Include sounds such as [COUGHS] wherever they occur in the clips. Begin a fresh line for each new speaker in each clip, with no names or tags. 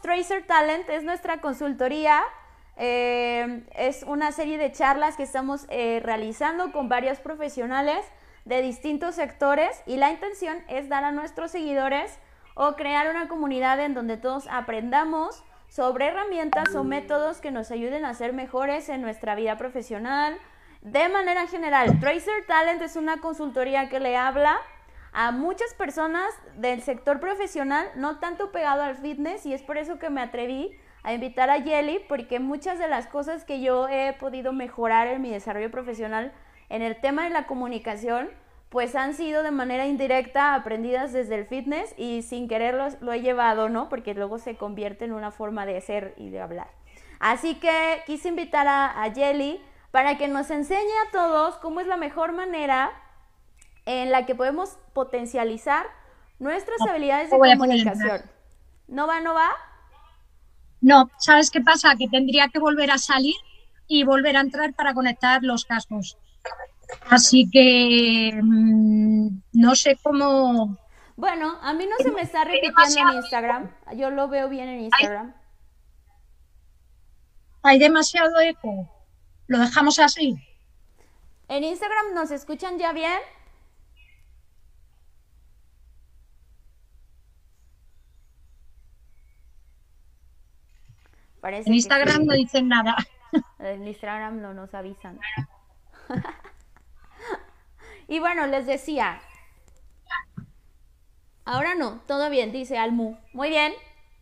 Tracer Talent, es nuestra consultoría. Eh, es una serie de charlas que estamos eh, realizando con varios profesionales de distintos sectores y la intención es dar a nuestros seguidores o crear una comunidad en donde todos aprendamos sobre herramientas o métodos que nos ayuden a ser mejores en nuestra vida profesional. De manera general, Tracer Talent es una consultoría que le habla a muchas personas del sector profesional, no tanto pegado al fitness, y es por eso que me atreví a invitar a Yeli, porque muchas de las cosas que yo he podido mejorar en mi desarrollo profesional en el tema de la comunicación, pues han sido de manera indirecta aprendidas desde el fitness y sin quererlo lo he llevado, ¿no? Porque luego se convierte en una forma de ser y de hablar. Así que quise invitar a, a Yeli para que nos enseñe a todos cómo es la mejor manera en la que podemos potencializar nuestras habilidades de comunicación. ¿No va, no va?
No, ¿sabes qué pasa? Que tendría que volver a salir y volver a entrar para conectar los cascos. Así que mm, no sé cómo.
Bueno, a mí no se me está repitiendo en Instagram. Yo lo veo bien en Instagram.
Hay, demasiado eco. Lo dejamos así.
¿En Instagram nos escuchan ya bien?
En Instagram no dicen nada. [LAUGHS]
En Instagram no nos avisan. [LAUGHS] y bueno, les decía. Ahora no, todo bien, dice Almu. Muy bien,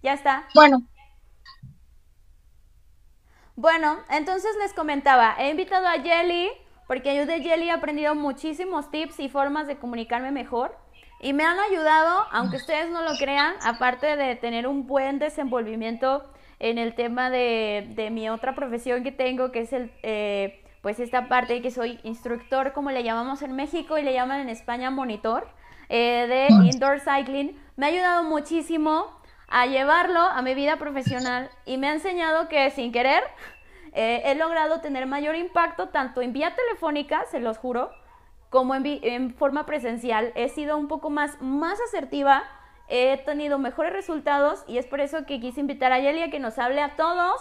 ya está.
Bueno.
Bueno, entonces les comentaba, he invitado a Jelly porque yo de Jelly he aprendido muchísimos tips y formas de comunicarme mejor. Y me han ayudado, aunque ustedes no lo crean, aparte de tener un buen desenvolvimiento en el tema de, de mi otra profesión que tengo, que es el, eh, pues esta parte que soy instructor, como le llamamos en México y le llaman en España monitor, eh, de indoor cycling, me ha ayudado muchísimo a llevarlo a mi vida profesional y me ha enseñado que sin querer eh, he logrado tener mayor impacto tanto en vía telefónica, se los juro, como en, en forma presencial. He sido un poco más, más asertiva he tenido mejores resultados y es por eso que quise invitar a Yelia que nos hable a todos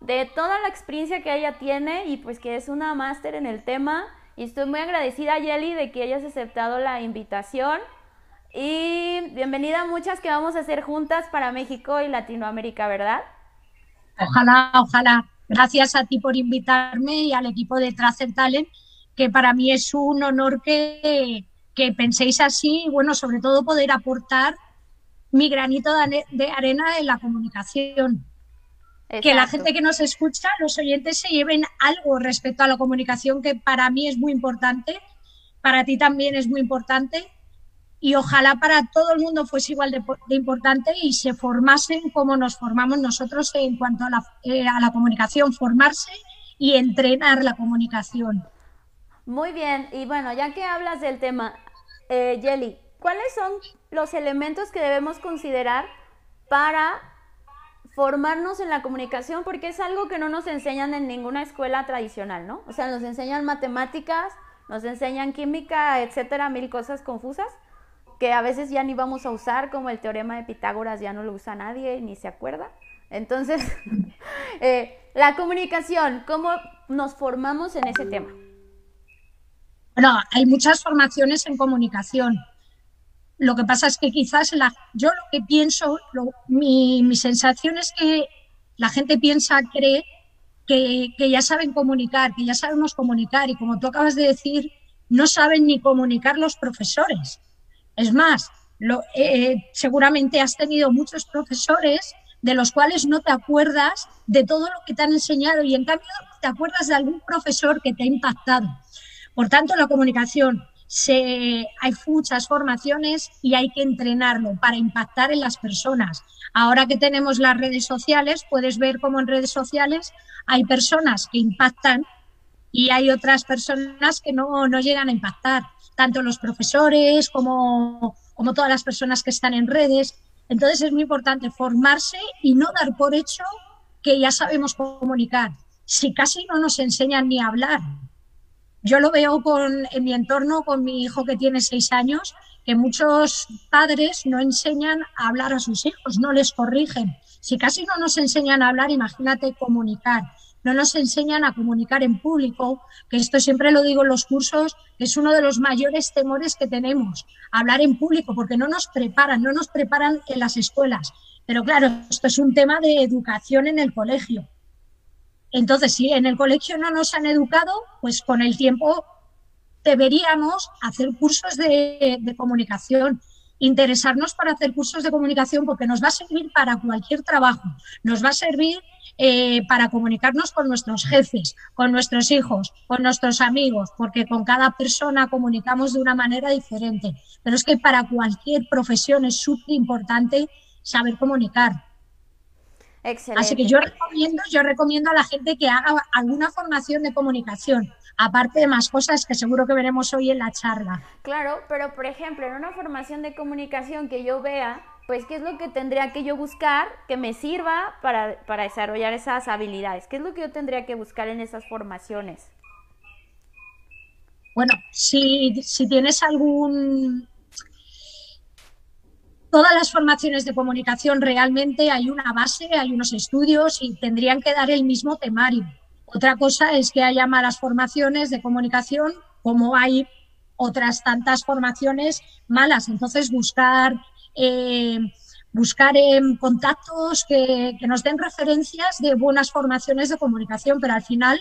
de toda la experiencia que ella tiene y pues que es una máster en el tema. Y estoy muy agradecida a Yeli de que hayas aceptado la invitación. Y bienvenida a muchas que vamos a hacer juntas para México y Latinoamérica, ¿verdad?
Ojalá, ojalá. Gracias a ti por invitarme y al equipo de Tracer Talent, que para mí es un honor que, que penséis así y bueno, sobre todo poder aportar mi granito de arena en la comunicación. Que la gente que nos escucha, los oyentes, se lleven algo respecto a la comunicación que para mí es muy importante, para ti también es muy importante y ojalá para todo el mundo fuese igual de, importante y se formasen como nos formamos nosotros en cuanto a la, eh, a la comunicación, formarse y entrenar la comunicación.
Muy bien, y bueno, ya que hablas del tema, eh, Jelly, ¿cuáles son los elementos que debemos considerar para formarnos en la comunicación? Porque es algo que no nos enseñan en ninguna escuela tradicional, ¿no? O sea, nos enseñan matemáticas, nos enseñan química, etcétera, mil cosas confusas que a veces ya ni vamos a usar, como el teorema de Pitágoras ya no lo usa nadie ni se acuerda. Entonces, [LAUGHS] eh, la comunicación, ¿cómo nos formamos en ese tema?
Bueno, hay muchas formaciones en comunicación. Lo que pasa es que quizás yo lo que pienso, mi, sensación es que la gente piensa, cree que, ya saben comunicar, que ya sabemos comunicar y como tú acabas de decir, no saben ni comunicar los profesores. Es más, eh, seguramente has tenido muchos profesores de los cuales no te acuerdas de todo lo que te han enseñado y en cambio te acuerdas de algún profesor que te ha impactado. Por tanto, la comunicación se, hay muchas formaciones y hay que entrenarlo para impactar en las personas. Ahora que tenemos las redes sociales, puedes ver cómo en redes sociales hay personas que impactan y hay otras personas que no, no llegan a impactar, tanto los profesores como, como todas las personas que están en redes. Entonces es muy importante formarse y no dar por hecho que ya sabemos comunicar. Si casi no nos enseñan ni a hablar, yo lo veo con, en mi entorno con mi hijo que tiene seis años que muchos padres no enseñan a hablar a sus hijos, no les corrigen. Si casi no nos enseñan a hablar, imagínate comunicar. No nos enseñan a comunicar en público, que esto siempre lo digo en los cursos, es uno de los mayores temores que tenemos, hablar en público, porque no nos preparan, no nos preparan en las escuelas. Pero claro, esto es un tema de educación en el colegio. Entonces, si en el colegio no nos han educado, pues con el tiempo deberíamos hacer cursos de, comunicación, interesarnos para hacer cursos de comunicación porque nos va a servir para cualquier trabajo, nos va a servir eh, para comunicarnos con nuestros jefes, con nuestros hijos, con nuestros amigos, porque con cada persona comunicamos de una manera diferente. Pero es que para cualquier profesión es súper importante saber comunicar. Así que yo recomiendo, yo recomiendo a la gente que haga alguna formación de comunicación, aparte de más cosas que seguro que veremos hoy en la charla.
Claro, pero por ejemplo, en una formación de comunicación que yo vea, pues qué es lo que tendría que yo buscar que me sirva para, para desarrollar esas habilidades, qué es lo que yo tendría que buscar en esas formaciones.
Bueno, si, si tienes algún, todas las formaciones de comunicación realmente hay una base, hay unos estudios y tendrían que dar el mismo temario. Otra cosa es que haya malas formaciones de comunicación, como hay otras tantas formaciones malas. Entonces, buscar, eh, buscar contactos que, que nos den referencias de buenas formaciones de comunicación, pero al final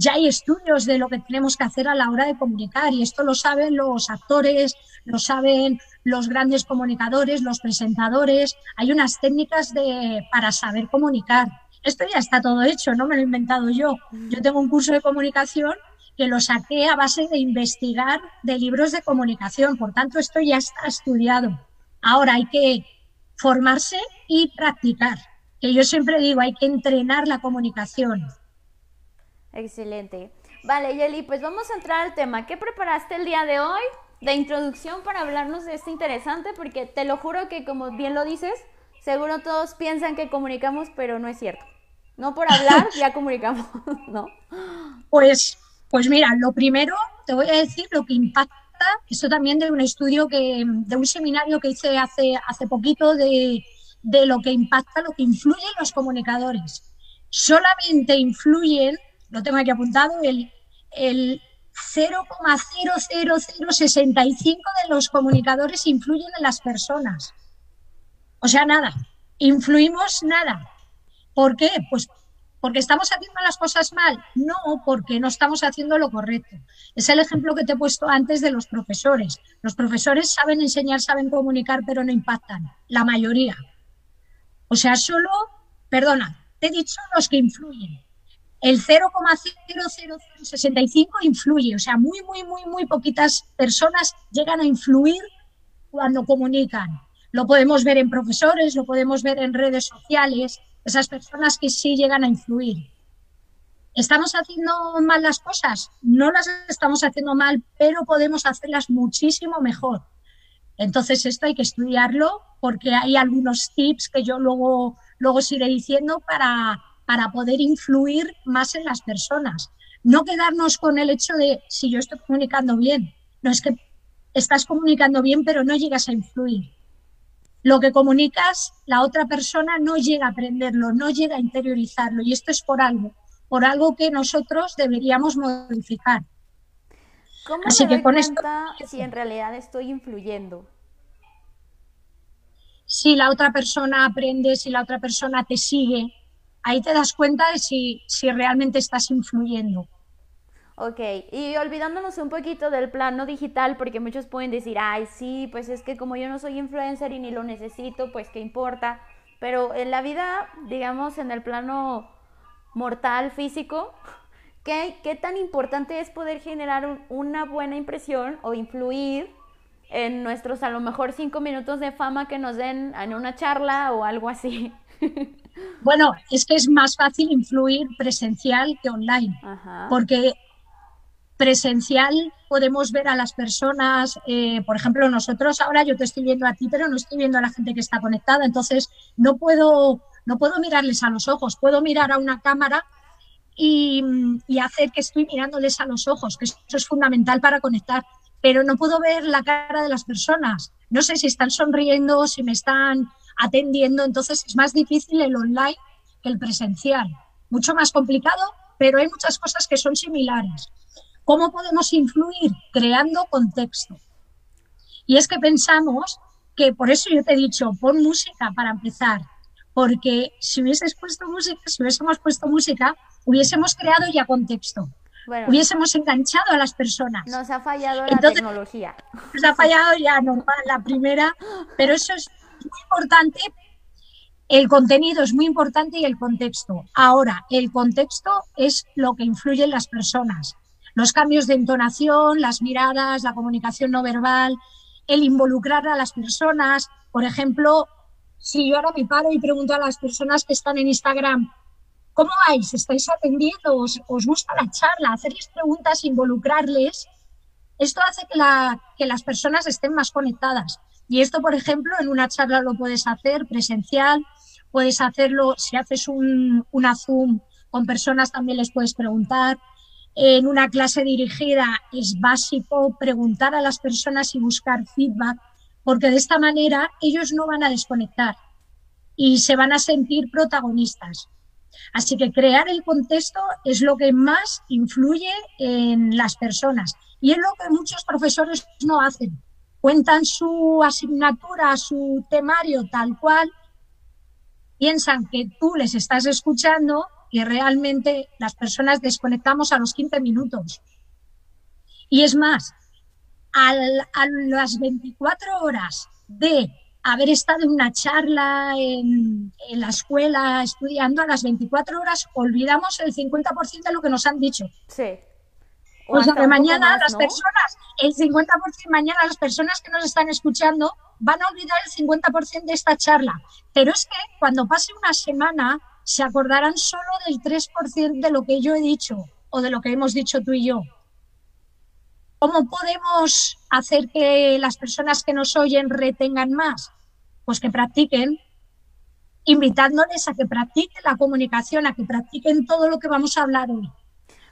ya hay estudios de lo que tenemos que hacer a la hora de comunicar y esto lo saben los actores, lo saben los grandes comunicadores, los presentadores. Hay unas técnicas de, para saber comunicar. Esto ya está todo hecho, no me lo he inventado yo. Yo tengo un curso de comunicación que lo saqué a base de investigar de libros de comunicación. Por tanto, esto ya está estudiado. Ahora hay que formarse y practicar. Que yo siempre digo, hay que entrenar la comunicación.
Excelente. Vale, Yeli, pues vamos a entrar al tema. ¿Qué preparaste el día de hoy de introducción para hablarnos de esto interesante? Porque te lo juro que, como bien lo dices, seguro todos piensan que comunicamos, pero no es cierto. No por hablar, [LAUGHS] ya comunicamos, [LAUGHS] ¿no?
Pues, pues mira, lo primero te voy a decir lo que impacta, esto también de un estudio que, de un seminario que hice hace, hace poquito de, de lo que impacta, lo que influye en los comunicadores. Solamente influyen lo tengo aquí apuntado, el, el 0,00065 de los comunicadores influyen en las personas. O sea, nada, influimos nada. ¿Por qué? Pues porque estamos haciendo las cosas mal, no porque no estamos haciendo lo correcto. Es el ejemplo que te he puesto antes de los profesores. Los profesores saben enseñar, saben comunicar, pero no impactan, la mayoría. O sea, solo, perdona, te he dicho los que influyen el 0,00065 influye, o sea, muy, muy, muy, muy poquitas personas llegan a influir cuando comunican. Lo podemos ver en profesores, lo podemos ver en redes sociales, esas personas que sí llegan a influir. ¿Estamos haciendo mal las cosas? No las estamos haciendo mal, pero podemos hacerlas muchísimo mejor. Entonces esto hay que estudiarlo porque hay algunos tips que yo luego, luego os iré diciendo para, para poder influir más en las personas. No quedarnos con el hecho de si yo estoy comunicando bien. No es que estás comunicando bien, pero no llegas a influir. Lo que comunicas, la otra persona no llega a aprenderlo, no llega a interiorizarlo. Y esto es por algo, por algo que nosotros deberíamos modificar.
¿Cómo Así que con cuenta si en realidad estoy influyendo?
Si la otra persona aprende, si la otra persona te sigue, ahí te das cuenta de si, si realmente estás influyendo.
Ok, y olvidándonos un poquito del plano digital, porque muchos pueden decir, ay, sí, pues es que como yo no soy influencer y ni lo necesito, pues qué importa. Pero en la vida, digamos, en el plano mortal, físico, [LAUGHS] ¿qué, qué tan importante es poder generar una buena impresión o influir en nuestros a lo mejor cinco minutos de fama que nos den en una charla o algo así? [LAUGHS]
Bueno, es que es más fácil influir presencial que online, porque presencial podemos ver a las personas, eh, por ejemplo, nosotros ahora yo te estoy viendo a ti, pero no estoy viendo a la gente que está conectada, entonces no puedo, no puedo mirarles a los ojos, puedo mirar a una cámara y, y hacer que estoy mirándoles a los ojos, que eso es fundamental para conectar pero no puedo ver la cara de las personas. No sé si están sonriendo, si me están atendiendo, entonces es más difícil el online que el presencial. Mucho más complicado, pero hay muchas cosas que son similares. ¿Cómo podemos influir? Creando contexto. Y es que pensamos que, por eso yo te he dicho, pon música para empezar, porque si hubieses puesto música, si hubiésemos puesto música, hubiésemos creado ya contexto. hubiésemos enganchado a las personas.
Nos ha fallado la tecnología.
Nos ha fallado ya normal la primera, pero eso es muy importante. El contenido es muy importante y el contexto. Ahora, el contexto es lo que influye en las personas. Los cambios de entonación, las miradas, la comunicación no verbal, el involucrar a las personas. Por ejemplo, si yo ahora me paro y pregunto a las personas que están en Instagram, ¿cómo vais? ¿Estáis atendiendo? ¿Os, gusta la charla? Hacerles preguntas, involucrarles. Esto hace que las personas estén más conectadas. Y esto, por ejemplo, en una charla lo puedes hacer presencial, puedes hacerlo si haces un, una Zoom con personas, también les puedes preguntar. En una clase dirigida es básico preguntar a las personas y buscar feedback porque de esta manera ellos no van a desconectar y se van a sentir protagonistas. Así que crear el contexto es lo que más influye en las personas y es lo que muchos profesores no hacen. Cuentan su asignatura, su temario tal cual, piensan que tú les estás escuchando y realmente las personas desconectamos a los 15 minutos. Y es más, a las 24 horas de haber estado en una charla en, la escuela estudiando, a las 24 horas olvidamos el 50% de lo que nos han dicho.
Sí.
O, sea que mañana las personas, el 50% mañana las personas que nos están escuchando van a olvidar el 50% de esta charla. Pero es que cuando pase una semana se acordarán solo del 3% de lo que yo he dicho o de lo que hemos dicho tú y yo. ¿Cómo podemos hacer que las personas que nos oyen retengan más? Pues que practiquen, invitándoles a que practiquen la comunicación, a que practiquen todo lo que vamos a hablar hoy.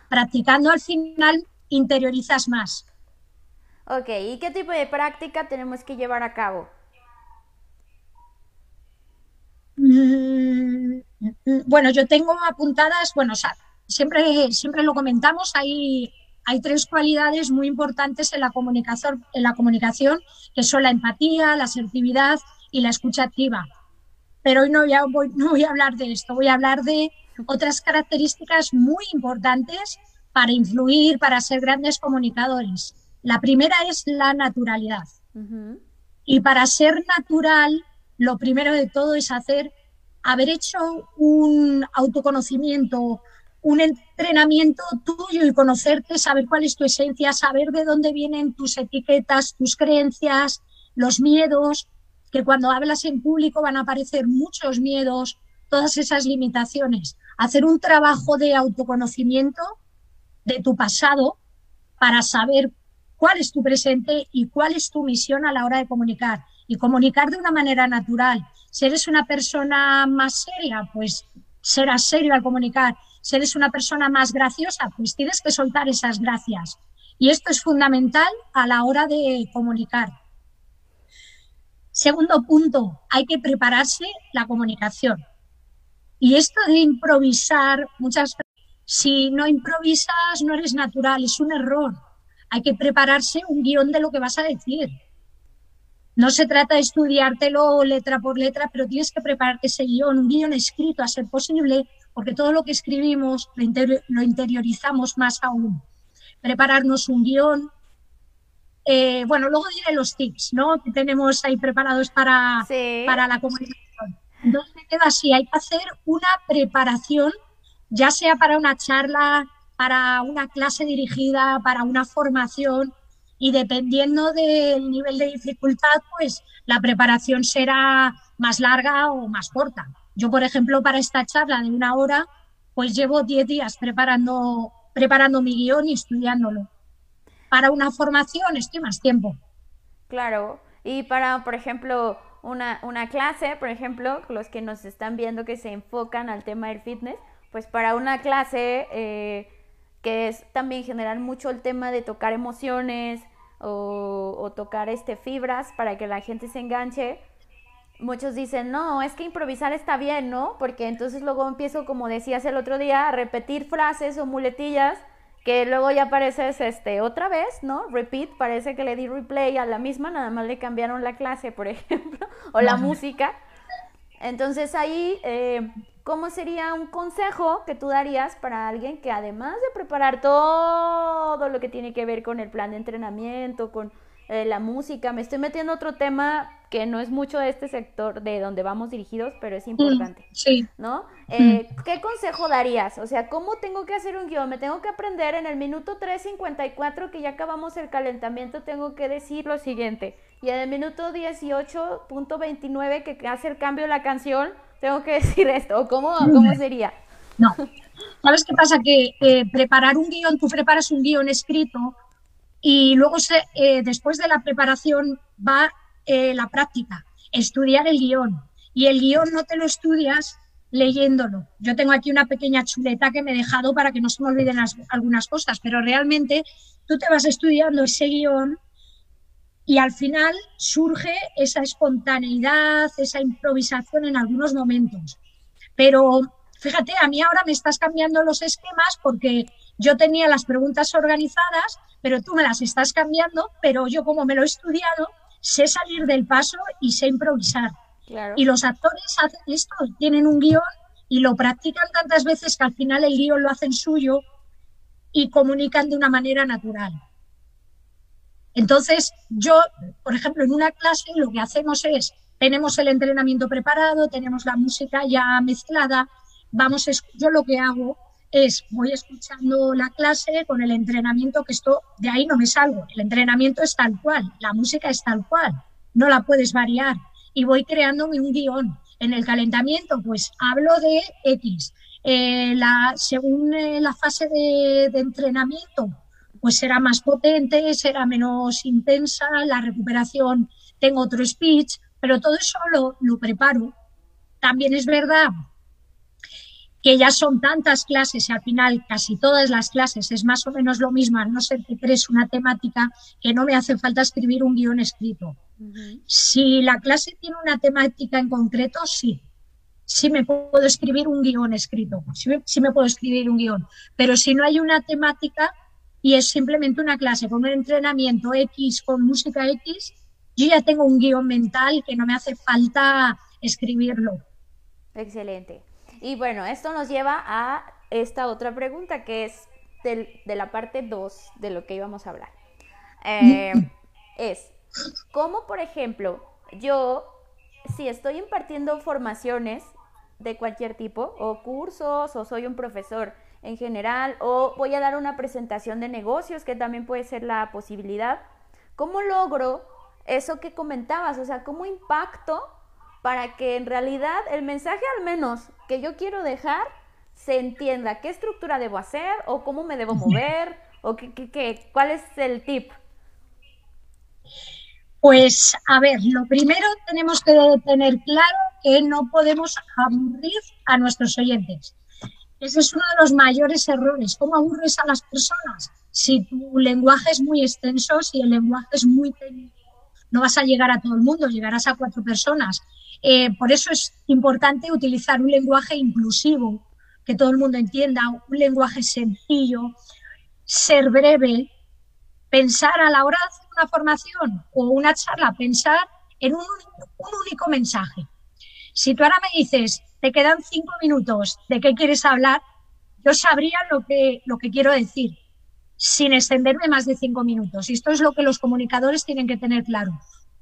Practicando al final interiorizas más.
Ok, ¿y qué tipo de práctica tenemos que llevar a cabo?
Mm, bueno, yo tengo apuntadas, bueno, siempre, siempre lo comentamos, hay hay tres cualidades muy importantes en la comunicación, en la comunicación, que son la empatía, la asertividad y la escucha activa. Pero hoy no voy, no voy a hablar de esto, voy a hablar de otras características muy importantes para influir, para ser grandes comunicadores. La primera es la naturalidad. Y para ser natural, lo primero de todo es hacer, haber hecho un autoconocimiento, un entrenamiento tuyo y conocerte, saber cuál es tu esencia, saber de dónde vienen tus etiquetas, tus creencias, los miedos, que cuando hablas en público van a aparecer muchos miedos, todas esas limitaciones. Hacer un trabajo de autoconocimiento de tu pasado para saber cuál es tu presente y cuál es tu misión a la hora de comunicar. Y comunicar de una manera natural. Si eres una persona más seria, pues serás serio al comunicar si eres una persona más graciosa, pues tienes que soltar esas gracias. Y esto es fundamental a la hora de comunicar. Segundo punto, hay que prepararse la comunicación. Y esto de improvisar, muchas si no improvisas no eres natural, es un error. Hay que prepararse un guion de lo que vas a decir. No se trata de estudiártelo letra por letra, pero tienes que prepararte ese guion, un guion escrito a ser posible, porque todo lo que escribimos lo, interiorizamos más aún. Prepararnos un guion. Eh, bueno, luego diré los tips, ¿no? Que tenemos ahí preparados para, para la comunicación. Entonces queda así, hay que hacer una preparación, ya sea para una charla, para una clase dirigida, para una formación, y dependiendo del nivel de dificultad, pues la preparación será más larga o más corta. Yo, por ejemplo, para esta charla de una hora, pues llevo 10 días preparando, preparando mi guion y estudiándolo. Para una formación estoy más tiempo.
Claro, y para, por ejemplo, una, una clase, por ejemplo, los que nos están viendo que se enfocan al tema del fitness, pues para una clase eh, que es también generar mucho el tema de tocar emociones, o, tocar este fibras para que la gente se enganche. Muchos dicen, no, es que improvisar está bien, ¿no? Porque entonces luego empiezo, como decías el otro día, a repetir frases o muletillas que luego ya apareces este, otra vez, ¿no? Repeat, parece que le di replay a la misma, nada más le cambiaron la clase, por [LAUGHS] ejemplo, o la música. Entonces ahí, eh, ¿cómo sería un consejo que tú darías para alguien que además de preparar todo lo que tiene que ver con el plan de entrenamiento, con eh, la música, me estoy metiendo otro tema que no es mucho de este sector de donde vamos dirigidos, pero es importante.
Sí.
¿No? Eh, ¿Qué consejo darías? O sea, ¿cómo tengo que hacer un guion? Me tengo que aprender en el minuto 3.54 que ya acabamos el calentamiento, tengo que decir lo siguiente. Y en el minuto 18.29 que hace el cambio de la canción, tengo que [LAUGHS] decir esto. ¿O cómo, cómo sería?
No. ¿Sabes qué pasa? Que eh, preparar un guion, tú preparas un guion escrito y luego eh, después de la preparación va eh, la práctica, estudiar el guion. Y el guion no te lo estudias leyéndolo. Yo tengo aquí una pequeña chuleta que me he dejado para que no se me olviden algunas cosas, pero realmente tú te vas estudiando ese guion y al final surge esa espontaneidad, esa improvisación en algunos momentos. Pero fíjate, a mí ahora me estás cambiando los esquemas porque yo tenía las preguntas organizadas, pero tú me las estás cambiando, pero yo como me lo he estudiado, sé salir del paso y sé improvisar. Y los actores hacen esto, tienen un guion y lo practican tantas veces que al final el guion lo hacen suyo y comunican de una manera natural. Entonces, yo, por ejemplo, en una clase lo que hacemos es, tenemos el entrenamiento preparado, tenemos la música ya mezclada, vamos, yo lo que hago es voy escuchando la clase con el entrenamiento, que esto de ahí no me salgo. El entrenamiento es tal cual, la música es tal cual, no la puedes variar. Y voy creándome un guion. En el calentamiento, pues hablo de X. Eh, la, según eh, la fase de, entrenamiento, pues será más potente, será menos intensa, la recuperación, tengo otro speech, pero todo eso lo, lo preparo. También es verdad que ya son tantas clases y al final casi todas las clases es más o menos lo mismo, no ser que crees una temática que no me hace falta escribir un guion escrito. Si la clase tiene una temática en concreto, sí. Sí me puedo escribir un guion escrito, sí, sí me puedo escribir un guion. Pero si no hay una temática y es simplemente una clase con un entrenamiento X, con música X, yo ya tengo un guion mental que no me hace falta escribirlo.
Excelente. Y bueno, esto nos lleva a esta otra pregunta que es de la parte 2 de lo que íbamos a hablar. Eh, es, ¿cómo por ejemplo yo, si estoy impartiendo formaciones de cualquier tipo, o cursos, o soy un profesor en general, o voy a dar una presentación de negocios, que también puede ser la posibilidad, ¿cómo logro eso que comentabas? O sea, ¿cómo impacto para que en realidad el mensaje al menos que yo quiero dejar se entienda qué estructura debo hacer o cómo me debo mover [LAUGHS] o qué, qué, cuál es el tip.
Pues a ver, lo primero tenemos que tener claro que no podemos aburrir a nuestros oyentes. Ese es uno de los mayores errores. ¿Cómo aburres a las personas? Si tu lenguaje es muy extenso, si el lenguaje es muy técnico, no vas a llegar a todo el mundo, llegarás a cuatro personas. Eh, por eso es importante utilizar un lenguaje inclusivo, que todo el mundo entienda, un lenguaje sencillo, ser breve, pensar a la hora de hacer una formación o una charla, pensar en un, único mensaje. Si tú ahora me dices, te quedan cinco minutos, ¿de qué quieres hablar? Yo sabría lo que, lo que quiero decir, sin extenderme más de cinco minutos. Y esto es lo que los comunicadores tienen que tener claro.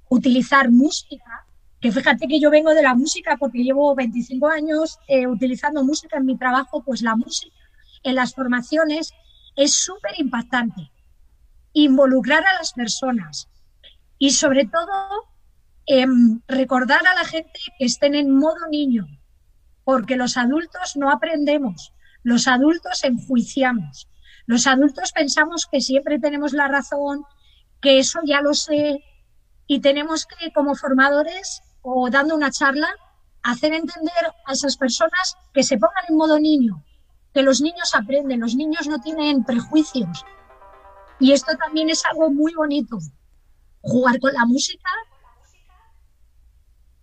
Utilizar música que fíjate que yo vengo de la música porque llevo 25 años eh, utilizando música en mi trabajo, pues la música en las formaciones es súper impactante. Involucrar a las personas y sobre todo em, recordar a la gente que estén en modo niño, porque los adultos no aprendemos, los adultos enjuiciamos, los adultos pensamos que siempre tenemos la razón, que eso ya lo sé, y tenemos que, como formadores, o dando una charla, hacer entender a esas personas que se pongan en modo niño, que los niños aprenden, los niños no tienen prejuicios. Y esto también es algo muy bonito. Jugar con la música,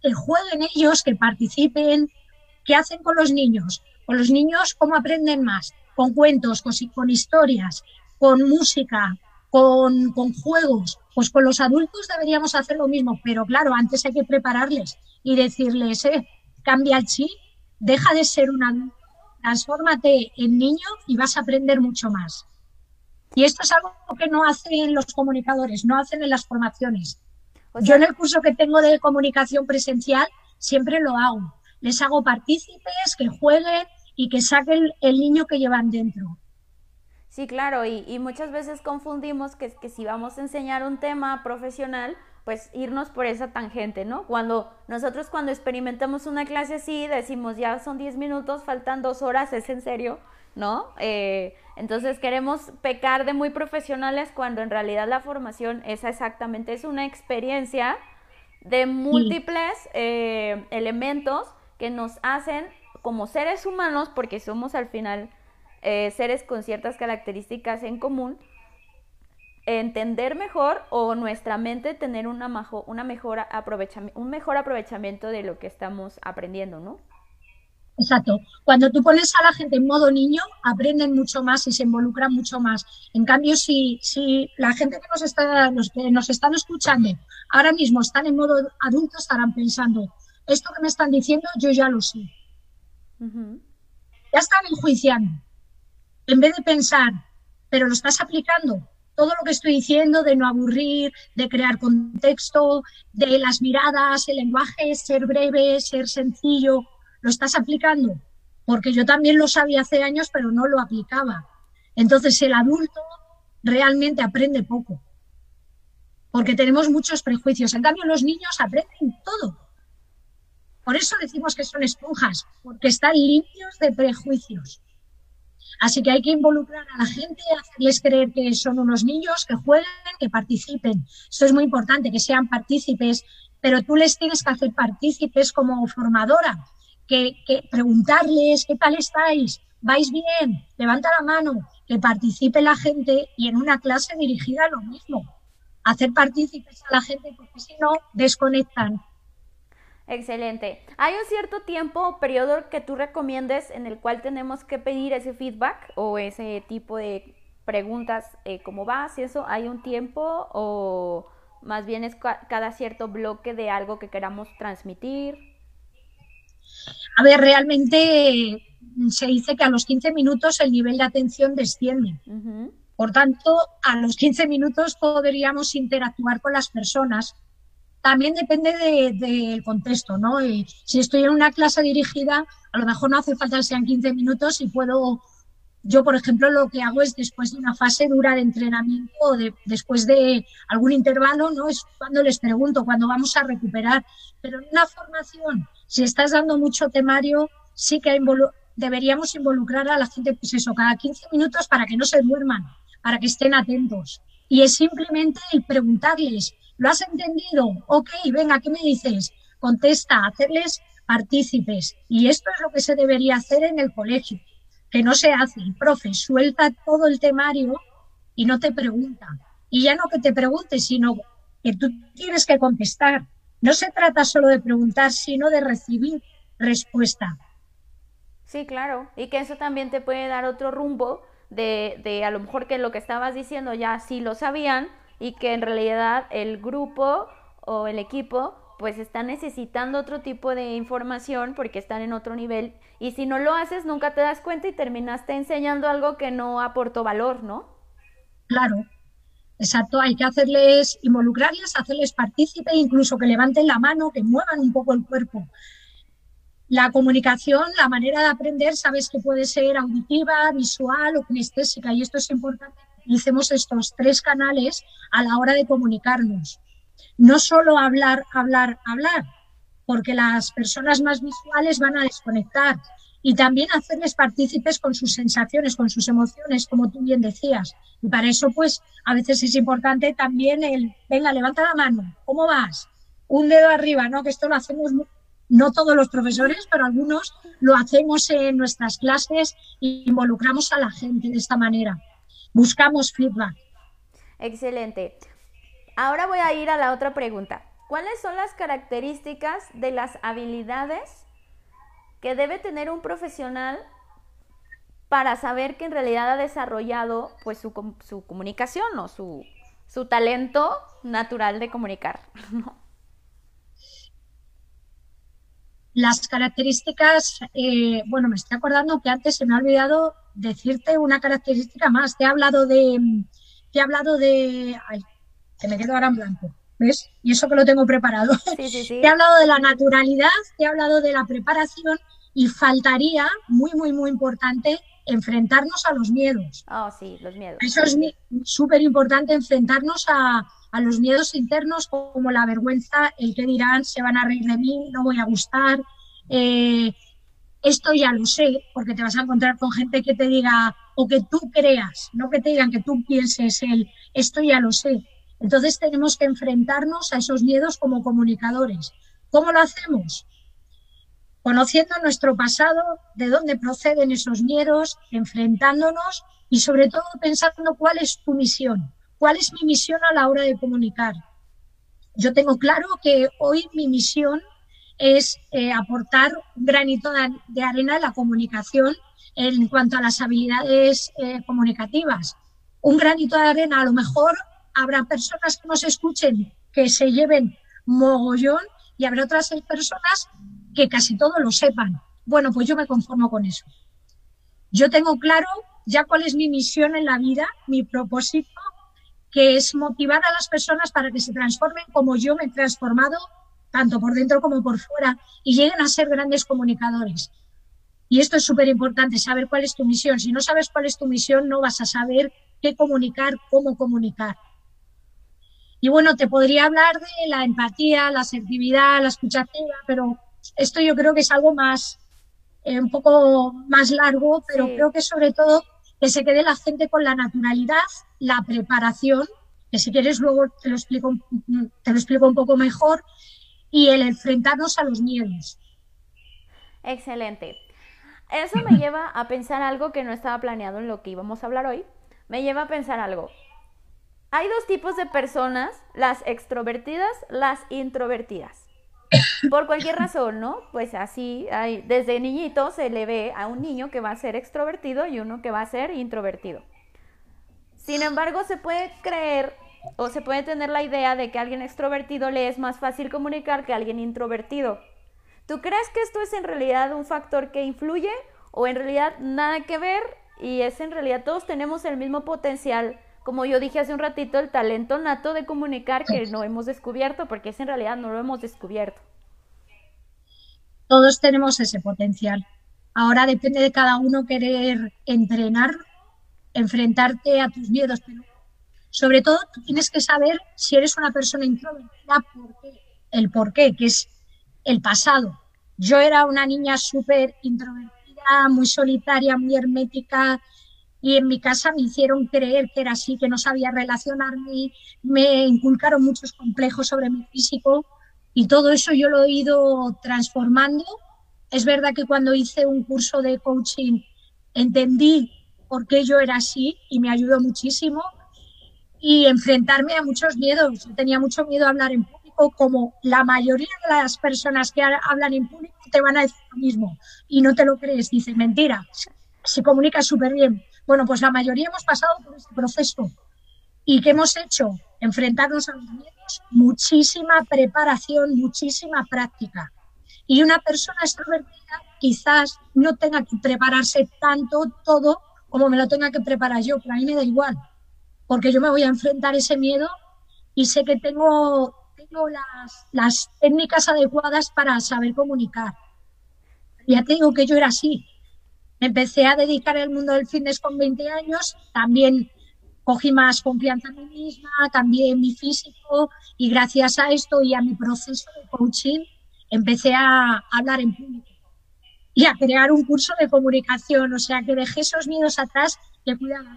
que jueguen ellos, que participen, ¿qué hacen con los niños? Con los niños, ¿cómo aprenden más? Con cuentos, con, historias, con música, con, con, juegos. Pues con los adultos deberíamos hacer lo mismo, pero claro, antes hay que prepararles y decirles, eh, cambia el chip, deja de ser un adulto, transfórmate en niño y vas a aprender mucho más. Y esto es algo que no hacen los comunicadores, no hacen en las formaciones. Yo en el curso que tengo de comunicación presencial siempre lo hago. Les hago partícipes, que jueguen y que saquen el niño que llevan dentro.
Sí, claro, y, muchas veces confundimos que, que si vamos a enseñar un tema profesional, pues irnos por esa tangente, ¿no? Cuando nosotros cuando experimentamos una clase así, decimos ya son 10 minutos, faltan dos horas, ¿es en serio? ¿No? Eh, entonces queremos pecar de muy profesionales cuando en realidad la formación es exactamente, es una experiencia de múltiples eh, elementos que nos hacen como seres humanos, porque somos al final eh, seres con ciertas características en común, entender mejor o nuestra mente tener una, una mejor un mejor aprovechamiento de lo que estamos aprendiendo, ¿no?
Exacto. Cuando tú pones a la gente en modo niño, aprenden mucho más y se involucran mucho más. En cambio, si, si la gente que nos, está, que nos están escuchando ahora mismo están en modo adulto, estarán pensando, esto que me están diciendo yo ya lo sé. Ya están enjuiciando. En vez de pensar, pero lo estás aplicando. Todo lo que estoy diciendo de no aburrir, de crear contexto, de las miradas, el lenguaje, ser breve, ser sencillo, ¿Lo estás aplicando? Porque yo también lo sabía hace años, pero no lo aplicaba. Entonces el adulto realmente aprende poco, porque tenemos muchos prejuicios. En cambio, los niños aprenden todo. Por eso decimos que son esponjas, porque están limpios de prejuicios. Así que hay que involucrar a la gente, hacerles creer que son unos niños, que jueguen, que participen. Eso es muy importante, que sean partícipes, pero tú les tienes que hacer partícipes como formadora que, preguntarles qué tal estáis, vais bien, levanta la mano, que participe la gente y en una clase dirigida lo mismo, hacer partícipes a la gente porque si no desconectan.
Excelente. ¿Hay un cierto tiempo o periodo que tú recomiendes en el cual tenemos que pedir ese feedback o ese tipo de preguntas, eh, cómo vas y eso? ¿Hay un tiempo o más bien es cada cierto bloque de algo que queramos transmitir?
A ver, realmente se dice que a los 15 minutos el nivel de atención desciende. Por tanto, a los 15 minutos podríamos interactuar con las personas. También depende del contexto, ¿no? si estoy en una clase dirigida, a lo mejor no hace falta que sean 15 minutos y puedo yo, por ejemplo, lo que hago es después de una fase dura de entrenamiento o de, después de algún intervalo, ¿no? Es cuando les pregunto, cuando vamos a recuperar. Pero en una formación, si estás dando mucho temario, sí que deberíamos involucrar a la gente, pues eso, cada 15 minutos para que no se duerman, para que estén atentos. Y es simplemente el preguntarles, ¿lo has entendido? Ok, venga, ¿qué me dices? Contesta, hacerles partícipes. Y esto es lo que se debería hacer en el colegio que no se hace. El profe suelta todo el temario y no te pregunta. Y ya no que te pregunte, sino que tú tienes que contestar. No se trata solo de preguntar, sino de recibir respuesta.
Sí, claro. Y que eso también te puede dar otro rumbo de, de a lo mejor que lo que estabas diciendo ya sí lo sabían y que en realidad el grupo o el equipo pues están necesitando otro tipo de información porque están en otro nivel y si no lo haces nunca te das cuenta y terminaste enseñando algo que no aportó valor, ¿no?
Claro, exacto, hay que hacerles, involucrarles, hacerles partícipe, incluso que levanten la mano, que muevan un poco el cuerpo. La comunicación, la manera de aprender, sabes que puede ser auditiva, visual o kinestésica y esto es importante. Utilicemos estos tres canales a la hora de comunicarnos no solo hablar, hablar, hablar, porque las personas más visuales van a desconectar y también hacerles partícipes con sus sensaciones, con sus emociones, como tú bien decías. Y para eso, pues, a veces es importante también el, venga, levanta la mano, ¿cómo vas? Un dedo arriba, ¿no? Que esto lo hacemos, no todos los profesores, pero algunos lo hacemos en nuestras clases e involucramos a la gente de esta manera. Buscamos feedback.
Excelente. Ahora voy a ir a la otra pregunta. ¿Cuáles son las características de las habilidades que debe tener un profesional para saber que en realidad ha desarrollado pues su, su comunicación o su, su, talento natural de comunicar? [LAUGHS]
Las características, eh, bueno, me estoy acordando que antes se me ha olvidado decirte una característica más. Te he hablado de, te he hablado de, ay, que me quedo ahora en blanco. ¿Ves? Y eso que lo tengo preparado.
Sí, sí, sí. [LAUGHS]
Te he hablado de la naturalidad, te he hablado de la preparación y faltaría, muy, muy, muy importante, enfrentarnos a los miedos.
Oh, sí, los miedos.
Eso es súper importante, enfrentarnos a, a, los miedos internos como la vergüenza, el que dirán, se van a reír de mí, no voy a gustar. Eh, esto ya lo sé, porque te vas a encontrar con gente que te diga, o que tú creas, no que te digan que tú pienses el, esto ya lo sé. Entonces tenemos que enfrentarnos a esos miedos como comunicadores. ¿Cómo lo hacemos? Conociendo nuestro pasado, de dónde proceden esos miedos, enfrentándonos y sobre todo pensando cuál es tu misión, cuál es mi misión a la hora de comunicar. Yo tengo claro que hoy mi misión es eh, aportar un granito de arena en la comunicación en cuanto a las habilidades eh, comunicativas. Un granito de arena a lo mejor habrá personas que nos escuchen que se lleven mogollón y habrá otras personas que casi todo lo sepan. Bueno, pues yo me conformo con eso. Yo tengo claro ya cuál es mi misión en la vida, mi propósito, que es motivar a las personas para que se transformen como yo me he transformado, tanto por dentro como por fuera, y lleguen a ser grandes comunicadores. Y esto es súper importante, saber cuál es tu misión. Si no sabes cuál es tu misión, no vas a saber qué comunicar, cómo comunicar. Y bueno, te podría hablar de la empatía, la asertividad, la escucha activa, pero esto yo creo que es algo más, eh, un poco más largo, pero creo que sobre todo que se quede la gente con la naturalidad, la preparación, que si quieres luego te lo explico, te lo explico un poco mejor, y el enfrentarnos a los miedos.
Excelente. Eso me [LAUGHS] lleva a pensar algo que no estaba planeado en lo que íbamos a hablar hoy. Me lleva a pensar algo. Hay dos tipos de personas, las extrovertidas, las introvertidas. Por cualquier razón, ¿no? Pues así, hay, desde niñito se le ve a un niño que va a ser extrovertido y uno que va a ser introvertido. Sin embargo, se puede creer o se puede tener la idea de que a alguien extrovertido le es más fácil comunicar que a alguien introvertido. ¿Tú crees que esto es en realidad un factor que influye o en realidad nada que ver y es en realidad todos tenemos el mismo potencial como yo dije hace un ratito, el talento nato de comunicar que no hemos descubierto, porque es en realidad no lo hemos descubierto.
Todos tenemos ese potencial. Ahora depende de cada uno querer entrenar, enfrentarte a tus miedos. Pero sobre todo, tienes que saber si eres una persona introvertida, por el por qué, que es el pasado. Yo era una niña súper introvertida, muy solitaria, muy hermética, y en mi casa me hicieron creer que era así, que no sabía relacionarme, me inculcaron muchos complejos sobre mi físico y todo eso yo lo he ido transformando. Es verdad que cuando hice un curso de coaching entendí por qué yo era así y me ayudó muchísimo y enfrentarme a muchos miedos. Yo tenía mucho miedo a hablar en público, como la mayoría de las personas que hablan en público te van a decir lo mismo y no te lo crees. Dice, mentira, se comunica súper bien. Bueno, pues la mayoría hemos pasado por este proceso. ¿Y qué hemos hecho? Enfrentarnos a los miedos, muchísima preparación, muchísima práctica. Y una persona extrovertida quizás no tenga que prepararse tanto todo como me lo tenga que preparar yo, pero a mí me da igual, porque yo me voy a enfrentar ese miedo y sé que tengo, tengo las, técnicas adecuadas para saber comunicar. Ya te digo que yo era así, empecé a dedicar al mundo del fitness con 20 años, también cogí más confianza en mí misma, cambié mi físico y gracias a esto y a mi proceso de coaching empecé a hablar en público y a crear un curso de comunicación, o sea que dejé esos miedos atrás y cuidado,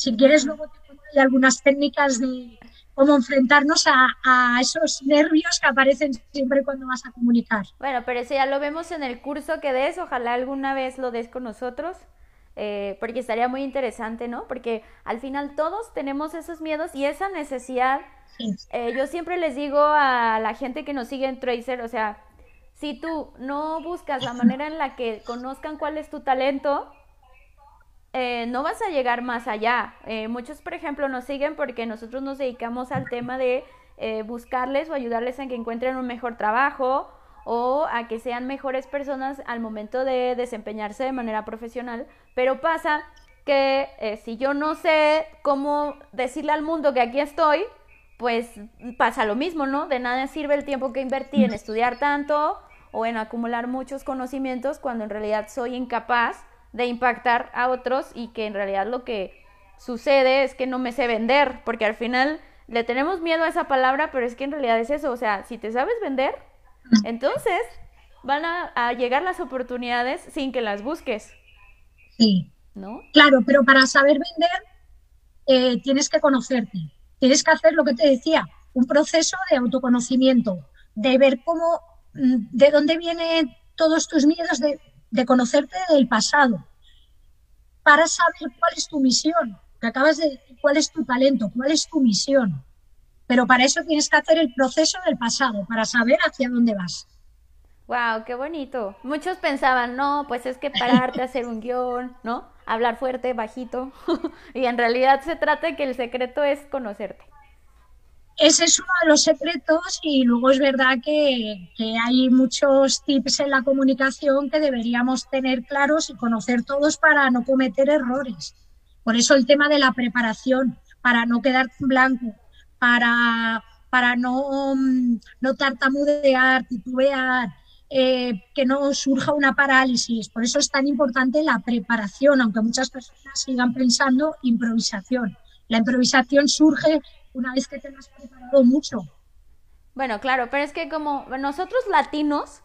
Si quieres luego te algunas técnicas de cómo enfrentarnos a, esos nervios que aparecen siempre cuando vas a comunicar.
Bueno, pero eso ya lo vemos en el curso que des, ojalá alguna vez lo des con nosotros. eh, porque estaría muy interesante, ¿no? Porque al final todos tenemos esos miedos y esa necesidad. Eh, yo siempre les digo a la gente que nos sigue en Tracer, o sea, si tú no buscas la manera en la que conozcan cuál es tu talento, eh, no vas a llegar más allá. muchos, por ejemplo, nos siguen porque nosotros nos dedicamos al tema de buscarles o ayudarles a que encuentren un mejor trabajo o a que sean mejores personas al momento de desempeñarse de manera profesional, pero pasa que eh, si yo no sé cómo decirle al mundo que aquí estoy, pues pasa lo mismo, ¿no? De nada sirve el tiempo que invertí en estudiar tanto o en acumular muchos conocimientos cuando en realidad soy incapaz de impactar a otros y que en realidad lo que sucede es que no me sé vender, porque al final le tenemos miedo a esa palabra, pero es que en realidad es eso, o sea, si te sabes vender, entonces, van a, llegar las oportunidades sin que las busques.
Sí. ¿No? Claro, pero para saber vender eh, tienes que conocerte. Tienes que hacer lo que te decía, un proceso de autoconocimiento, de ver cómo, mm, de dónde vienen todos tus miedos, de, de conocerte del pasado, para saber cuál es tu misión, que acabas de decir, cuál es tu talento, cuál es tu misión. Pero para eso tienes que hacer el proceso del pasado, para saber hacia dónde vas.
Wow, qué bonito. Muchos pensaban, no, pues es que pararte hacer un guion, ¿no? Hablar fuerte, bajito. [LAUGHS] y en realidad se trata de que el secreto es conocerte.
Ese es uno de los secretos y luego es verdad que, que, hay muchos tips en la comunicación que deberíamos tener claros y conocer todos para no cometer errores. Por eso el tema de la preparación, para no quedar blanco, para, para no, mm, no tartamudear, titubear, eh, que no surja una parálisis. Por eso es tan importante la preparación, aunque muchas personas sigan pensando improvisación. La improvisación surge una vez que te has preparado mucho.
Bueno, claro, pero es que como nosotros latinos,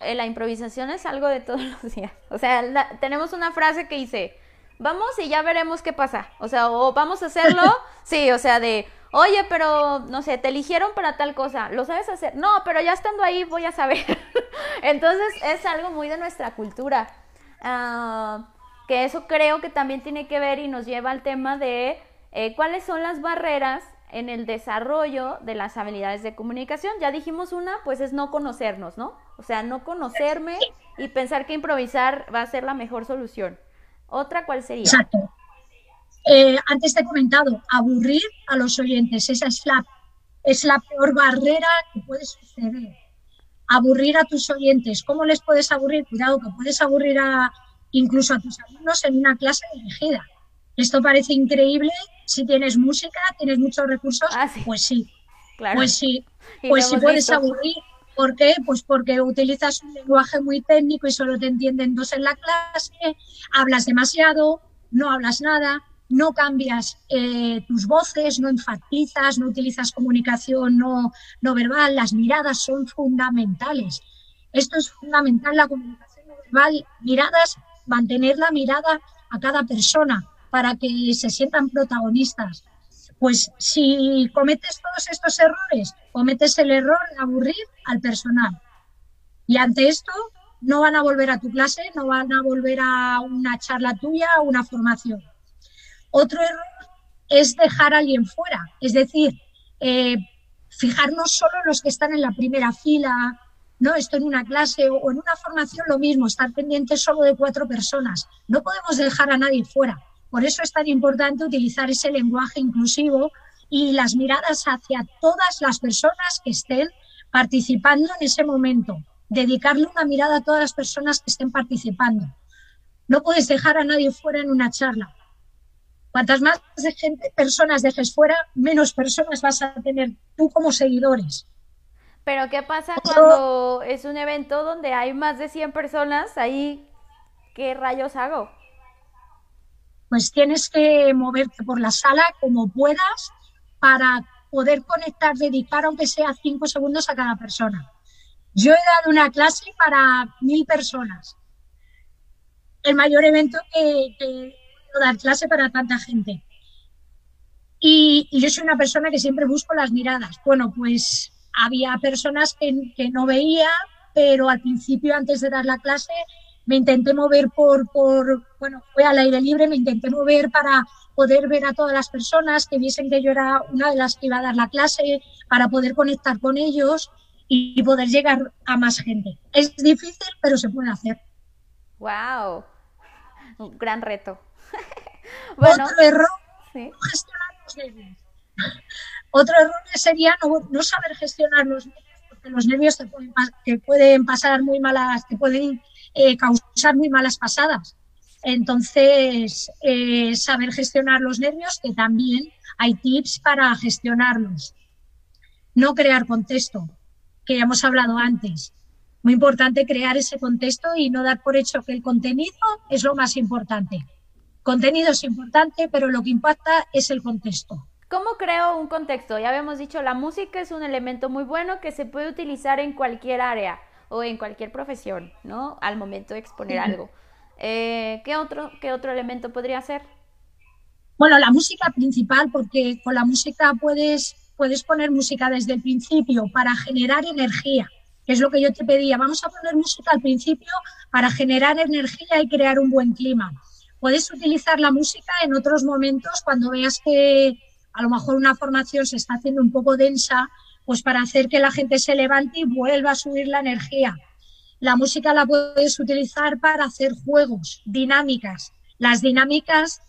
eh, la improvisación es algo de todos [LAUGHS] los días. O sea, tenemos una frase que dice, vamos y ya veremos qué pasa. O sea, o vamos a hacerlo, [LAUGHS] sí, o sea, de oye, pero no sé, te eligieron para tal cosa, ¿lo sabes hacer? No, pero ya estando ahí voy a saber. [LAUGHS] Entonces es algo muy de nuestra cultura. Ah, que eso creo que también tiene que ver y nos lleva al tema de eh, cuáles son las barreras en el desarrollo de las habilidades de comunicación. Ya dijimos una, pues es no conocernos, ¿no? O sea, no conocerme y pensar que improvisar va a ser la mejor solución. Otra, ¿cuál sería?
Exacto. Eh, antes te he comentado, aburrir a los oyentes. Esa es la, es la peor barrera que puede suceder. Aburrir a tus oyentes. ¿Cómo les puedes aburrir? Cuidado, que puedes aburrir a, incluso a tus alumnos en una clase dirigida. Esto parece increíble. Si tienes música, tienes muchos recursos, ah, pues sí. Pues sí. Pues sí puedes aburrir. ¿Por qué? Pues porque utilizas un lenguaje muy técnico y solo te entienden dos en la clase, hablas demasiado, no hablas nada, no cambias eh, tus voces, no enfatizas, no utilizas comunicación no, no verbal, las miradas son fundamentales. Esto es fundamental, la comunicación no verbal, miradas, mantener la mirada a cada persona para que se sientan protagonistas. Pues si cometes todos estos errores, cometes el error de aburrir al personal. Y ante esto, no van a volver a tu clase, no van a volver a una charla tuya, a una formación. Otro error es dejar a alguien fuera, es decir, eh, fijarnos solo en los que están en la primera fila, no, esto en una clase o en una formación lo mismo, estar pendiente solo de cuatro personas. No podemos dejar a nadie fuera. Por eso es tan importante utilizar ese lenguaje inclusivo y las miradas hacia todas las personas que estén participando en ese momento. Dedicarle una mirada a todas las personas que estén participando. No puedes dejar a nadie fuera en una charla. Cuantas más gente, personas dejes fuera, menos personas vas a tener tú como seguidores.
Pero ¿qué pasa cuando es un evento donde hay más de 100 personas? Ahí, ¿qué rayos hago?
Pues tienes que moverte por la sala como puedas para poder conectar, dedicar aunque sea 5 segundos a cada persona. Yo he dado una clase para mil personas. El mayor evento que dar clase para tanta gente. Y, yo soy una persona que siempre busco las miradas. Bueno, pues había personas que, no veía, pero al principio, antes de dar la clase, me intenté mover por, por, bueno, fue al aire libre, me intenté mover para poder ver a todas las personas, que viesen que yo era una de las que iba a dar la clase, para poder conectar con ellos y poder llegar a más gente. Es difícil, pero se puede hacer.
¡Wow! Un gran reto. [LAUGHS]
bueno, Otro error, gestionar los nervios. [LAUGHS] Otro error sería no, saber gestionar los nervios, porque los nervios te pueden, pueden pasar muy malas, te pueden eh, causar muy malas pasadas. Entonces, eh, saber gestionar los nervios, que también hay tips para gestionarlos. No crear contexto, que ya hemos hablado antes. Muy importante crear ese contexto y no dar por hecho que el contenido es lo más importante. Contenido es importante, pero lo que impacta es el contexto.
¿Cómo creo un contexto? Ya habíamos dicho, la música es un elemento muy bueno que se puede utilizar en cualquier área o en cualquier profesión, ¿no? Al momento de exponer algo. Eh, ¿qué, otro, ¿Qué otro elemento podría ser?
Bueno, la música principal, porque con la música puedes, puedes poner música desde el principio para generar energía, que es lo que yo te pedía. Vamos a poner música al principio para generar energía y crear un buen clima. Puedes utilizar la música en otros momentos cuando veas que a lo mejor una formación se está haciendo un poco densa, pues para hacer que la gente se levante y vuelva a subir la energía. La música la puedes utilizar para hacer juegos, dinámicas. Las dinámicas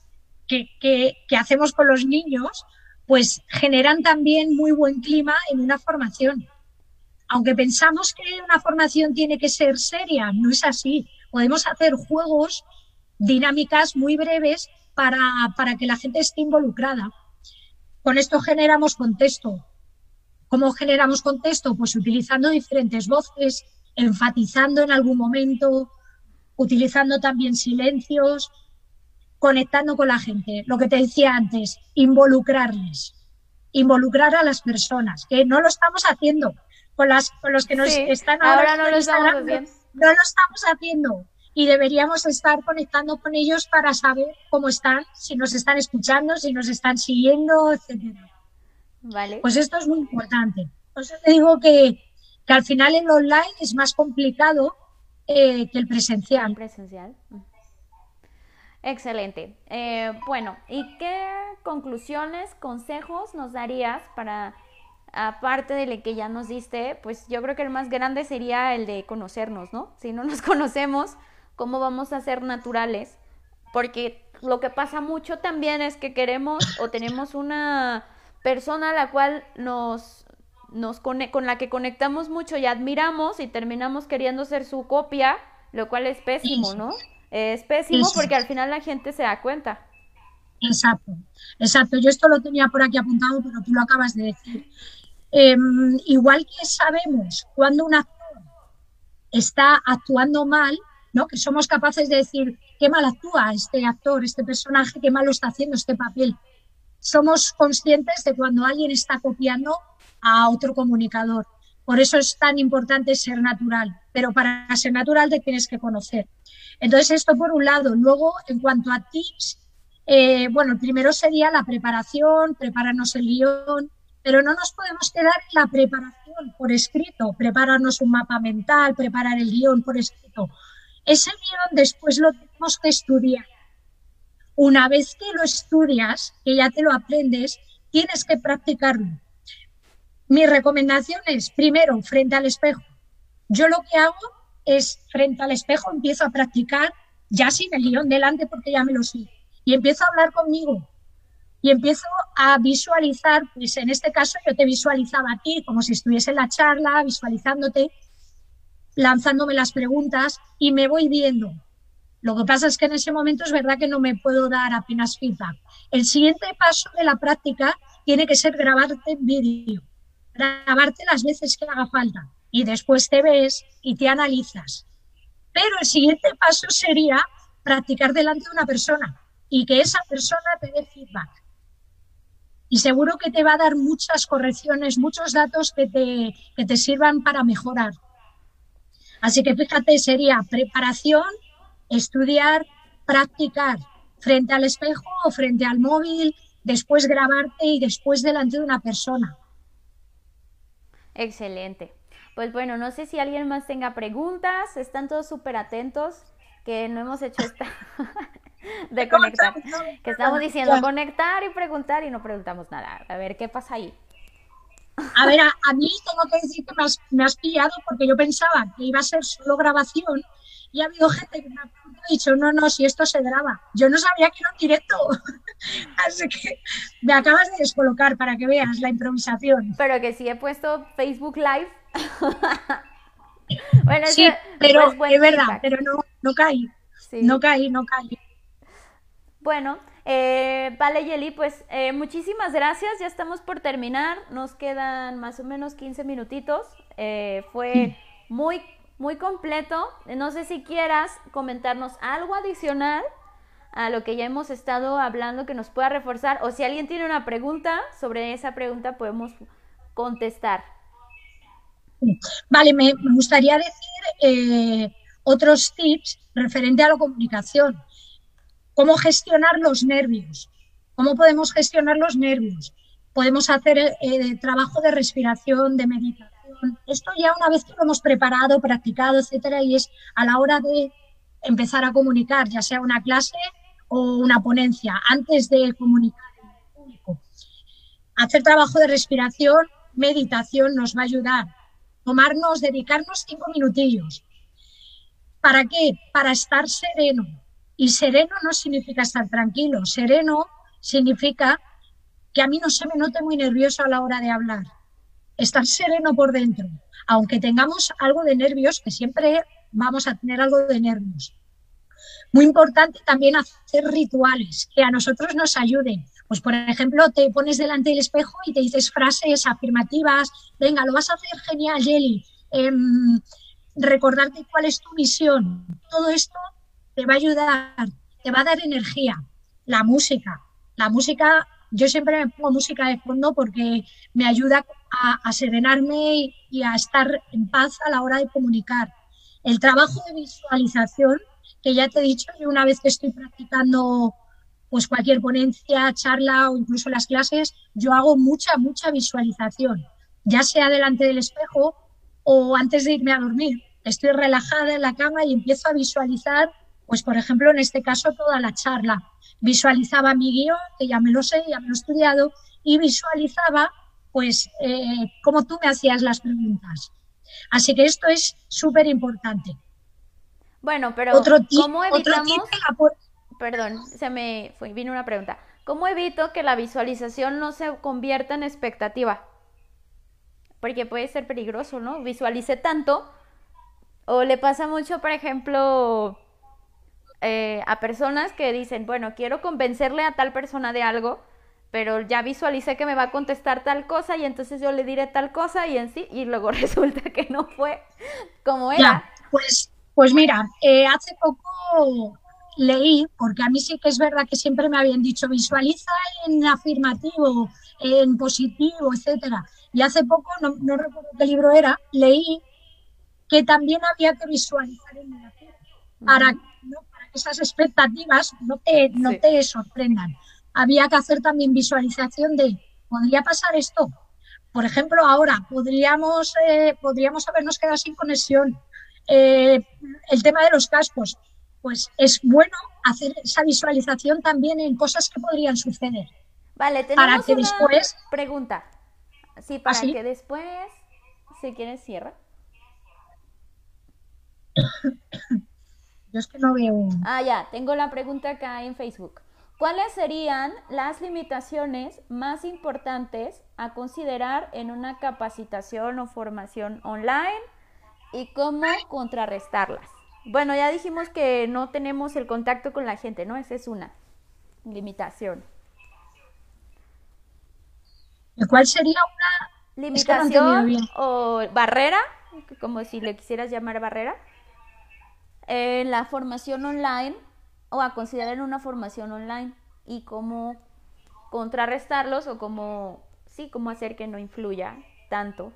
que, que hacemos con los niños, pues generan también muy buen clima en una formación. Aunque pensamos que una formación tiene que ser seria, no es así. Podemos hacer juegos, dinámicas muy breves para, para que la gente esté involucrada. Con esto generamos contexto. ¿Cómo generamos contexto? Pues utilizando diferentes voces, enfatizando en algún momento, utilizando también silencios, conectando con la gente. Lo que te decía antes, involucrarles, involucrar a las personas, que no lo estamos haciendo con, las, con los que nos están
ahora, no lo estamos haciendo.
No lo estamos haciendo y deberíamos estar conectando con ellos para saber cómo están, si nos están escuchando, si nos están siguiendo, etcétera.
Vale.
Pues esto es muy importante. Por eso te digo que, que al final el online es más complicado eh, que el presencial.
El presencial. Excelente. Eh, bueno, ¿y qué conclusiones, consejos nos darías para, aparte de lo que ya nos diste, pues yo creo que el más grande sería el de conocernos, ¿no? Si no nos [LAUGHS] conocemos, cómo vamos a ser naturales, porque lo que pasa mucho también es que queremos o tenemos una persona a la cual nos, nos con la que conectamos mucho y admiramos y terminamos queriendo ser su copia, lo cual es pésimo, ¿no? Es pésimo porque al final la gente se da cuenta.
Exacto, exacto. Yo esto lo tenía por aquí apuntado, pero tú lo acabas de decir. Em, igual que sabemos cuando un actor está actuando mal, que somos capaces de decir qué mal actúa este actor, este personaje, qué mal está haciendo este papel. Somos conscientes de cuando alguien está copiando a otro comunicador. Por eso es tan importante ser natural, pero para ser natural te tienes que conocer. Entonces, esto por un lado. Luego, en cuanto a tips, eh, bueno, el primero sería la preparación, prepararnos el guion, pero no nos podemos quedar en la preparación por escrito, prepararnos un mapa mental, preparar el guion por escrito. Ese guion después lo tenemos que estudiar. Una vez que lo estudias, que ya te lo aprendes, tienes que practicarlo. Mi recomendación es, primero, frente al espejo. Yo lo que hago es, frente al espejo, empiezo a practicar, ya sin el guion delante porque ya me lo sé, y empiezo a hablar conmigo. Y empiezo a visualizar, pues en este caso yo te visualizaba a ti como si estuviese en la charla, visualizándote, lanzándome las preguntas y me voy viendo. Lo que pasa es que en ese momento es verdad que no me puedo dar apenas feedback. El siguiente paso de la práctica tiene que ser grabarte en vídeo, grabarte las veces que haga falta y después te ves y te analizas. Pero el siguiente paso sería practicar delante de una persona y que esa persona te dé feedback. Y seguro que te va a dar muchas correcciones, muchos datos que te, que te sirvan para mejorar. Así que fíjate, sería preparación, estudiar, practicar frente al espejo o frente al móvil, después grabarte y después delante de una persona.
Excelente. Pues bueno, no sé si alguien más tenga preguntas, están todos súper atentos. que no hemos hecho esta [LAUGHS] de conectar. Que estamos diciendo conectar y preguntar y no preguntamos nada. A ver, ¿qué pasa ahí?
A ver, a, [LAUGHS] mí tengo que decir que me has, pillado porque yo pensaba que iba a ser solo grabación y ha habido gente que me ha dicho, no, no, si esto se graba. Yo no sabía que era un directo. [LAUGHS] Así que me acabas de descolocar para que veas la improvisación.
Pero que sí he puesto Facebook Live. [LAUGHS]
bueno, sí, pero es verdad, pero no, no caí. No caí, no caí.
Bueno, eh, vale, Yeli, pues eh, muchísimas gracias. Ya estamos por terminar. Nos quedan más o menos 15 minutitos. Eh, fue muy, muy completo. No sé si quieras comentarnos algo adicional a lo que ya hemos estado hablando que nos pueda reforzar o si alguien tiene una pregunta, sobre esa pregunta podemos contestar.
Vale, me gustaría decir otros tips referente a la comunicación cómo gestionar los nervios. ¿Cómo podemos gestionar los nervios? Podemos hacer eh, trabajo de respiración, de meditación. Esto ya una vez que lo hemos preparado, practicado, etcétera, y es a la hora de empezar a comunicar, ya sea una clase o una ponencia, antes de comunicar en público. Hacer trabajo de respiración, meditación nos va a ayudar. Tomarnos, dedicarnos cinco minutillos. ¿Para qué? Para estar sereno, y sereno no significa estar tranquilo, sereno significa que a mí no se me note muy nervioso a la hora de hablar. Estar sereno por dentro, aunque tengamos algo de nervios, que siempre vamos a tener algo de nervios. Muy importante también hacer rituales que a nosotros nos ayuden. Pues, por ejemplo, te pones delante del espejo y te dices frases afirmativas. Venga, lo vas a hacer genial, Jelly. Em, recordarte cuál es tu misión. Todo esto te va a ayudar, te va a dar energía. La música, la música, yo siempre me pongo música de fondo porque me ayuda a, serenarme y, a estar en paz a la hora de comunicar. El trabajo de visualización, que ya te he dicho, yo una vez que estoy practicando pues cualquier ponencia, charla o incluso las clases, yo hago mucha, mucha visualización, ya sea delante del espejo o antes de irme a dormir. Estoy relajada en la cama y empiezo a visualizar pues, por ejemplo, en este caso, toda la charla. Visualizaba mi guion, que ya me lo sé, ya me lo he estudiado, y visualizaba, pues, eh, cómo tú me hacías las preguntas. Así que esto es súper importante.
Bueno, pero otro ¿cómo evitamos? Perdón, se me fue, vino una pregunta. ¿Cómo evito que la visualización no se convierta en expectativa? Porque puede ser peligroso, ¿no? Visualice tanto. O le pasa mucho, por ejemplo, eh, a personas que dicen, bueno, quiero convencerle a tal persona de algo, pero ya visualicé que me va a contestar tal cosa y entonces yo le diré tal cosa y en sí, y luego [LAUGHS] resulta que no fue como era.
pues, pues mira, eh, hace poco leí, porque a mí sí que es verdad que siempre me habían dicho visualiza en afirmativo, en positivo, etcétera. Y hace poco, no, no recuerdo qué libro era, leí que también había que visualizar en negativo para esas expectativas no te, no te sorprendan. Había que hacer también visualización de, ¿podría pasar esto? Por ejemplo, ahora podríamos, eh, podríamos habernos quedado sin conexión. Eh, el tema de los cascos, pues es bueno hacer esa visualización también en cosas que podrían suceder.
Vale, tenemos para que después... pregunta. Sí, para ¿Ah, que después, si quieres, cierra. [COUGHS]
Yo es que no veo.
Ah, ya, tengo la pregunta acá en Facebook. ¿Cuáles serían las limitaciones más importantes a considerar en una capacitación o formación online y cómo contrarrestarlas? Bueno, ya dijimos que no tenemos el contacto con la gente, ¿no? Esa es una limitación.
¿Cuál sería
una limitación o barrera? Como si le quisieras llamar barrera en la formación online o a considerar una formación online y cómo contrarrestarlos o cómo, sí, cómo hacer que no influya tanto.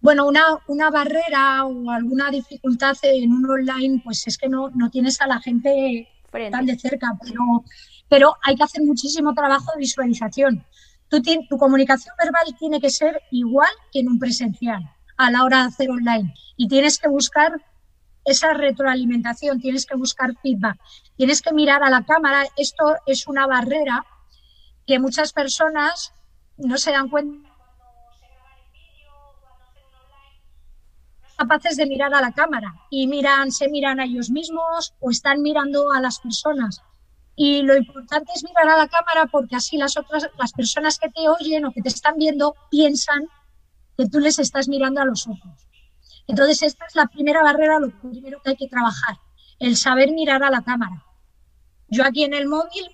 Bueno, una, una barrera o alguna dificultad en un online, pues es que no, no tienes a la gente tan de cerca, pero, pero hay que hacer muchísimo trabajo de visualización. Tu, tu comunicación verbal tiene que ser igual que en un presencial a la hora de hacer online y tienes que buscar esa retroalimentación, tienes que buscar feedback, tienes que mirar a la cámara. Esto es una barrera que muchas personas no se dan cuenta capaces de mirar a la cámara y miran, se miran a ellos mismos o están mirando a las personas. Y lo importante es mirar a la cámara porque así las otras, las personas que te oyen o que te están viendo piensan que tú les estás mirando a los ojos. Entonces, esta es la primera barrera, lo primero que hay que trabajar, el saber mirar a la cámara. Yo aquí en el móvil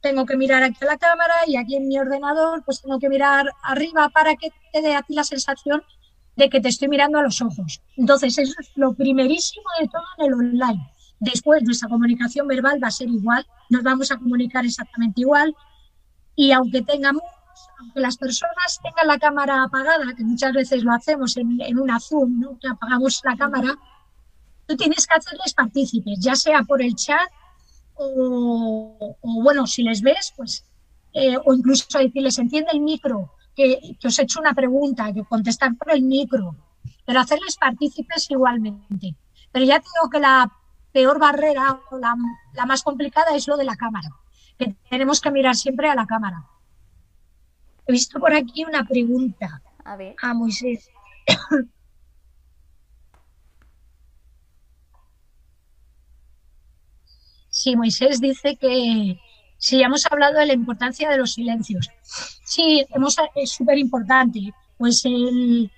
tengo que mirar aquí a la cámara y aquí en mi ordenador pues tengo que mirar arriba para que te dé a la sensación de que te estoy mirando a los ojos. Entonces, eso es lo primerísimo de todo en el online. Después, nuestra comunicación verbal va a ser igual, nos vamos a comunicar exactamente igual y aunque tengamos, aunque las personas tengan la cámara apagada, que muchas veces lo hacemos en, en una Zoom, ¿no? que apagamos la cámara, tú tienes que hacerles partícipes, ya sea por el chat o, bueno, si les ves, pues, eh, o incluso decirles, entiende el micro, que, os he hecho una pregunta, que contestar por el micro, pero hacerles partícipes igualmente. Pero ya tengo que la peor barrera o la, más complicada es lo de la cámara, que tenemos que mirar siempre a la cámara. He visto por aquí una pregunta a, ver. a Moisés. [COUGHS] Sí, Moisés dice que, Sí, hemos hablado de la importancia de los silencios. Sí, hemos, es súper importante. Pues el,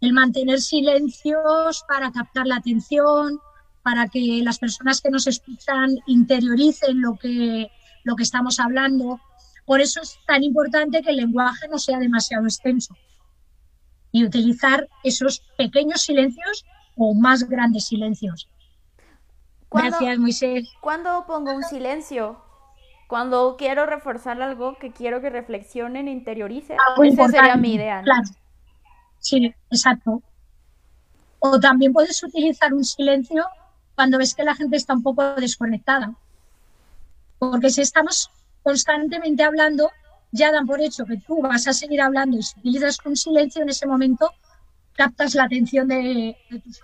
el mantener silencios para captar la atención, para que las personas que nos escuchan interioricen lo que, lo que estamos hablando. Por eso es tan importante que el lenguaje no sea demasiado extenso y utilizar esos pequeños silencios o más grandes silencios. Gracias, Moisés.
¿Cuándo pongo un silencio? Cuando quiero reforzar algo que quiero que reflexionen, interioricen. Esa sería mi idea. Claro.
Sí, exacto. O también puedes utilizar un silencio cuando ves que la gente está un poco desconectada. Porque si estamos constantemente hablando, ya dan por hecho que tú vas a seguir hablando y si utilizas un silencio en ese momento, captas la atención de, tus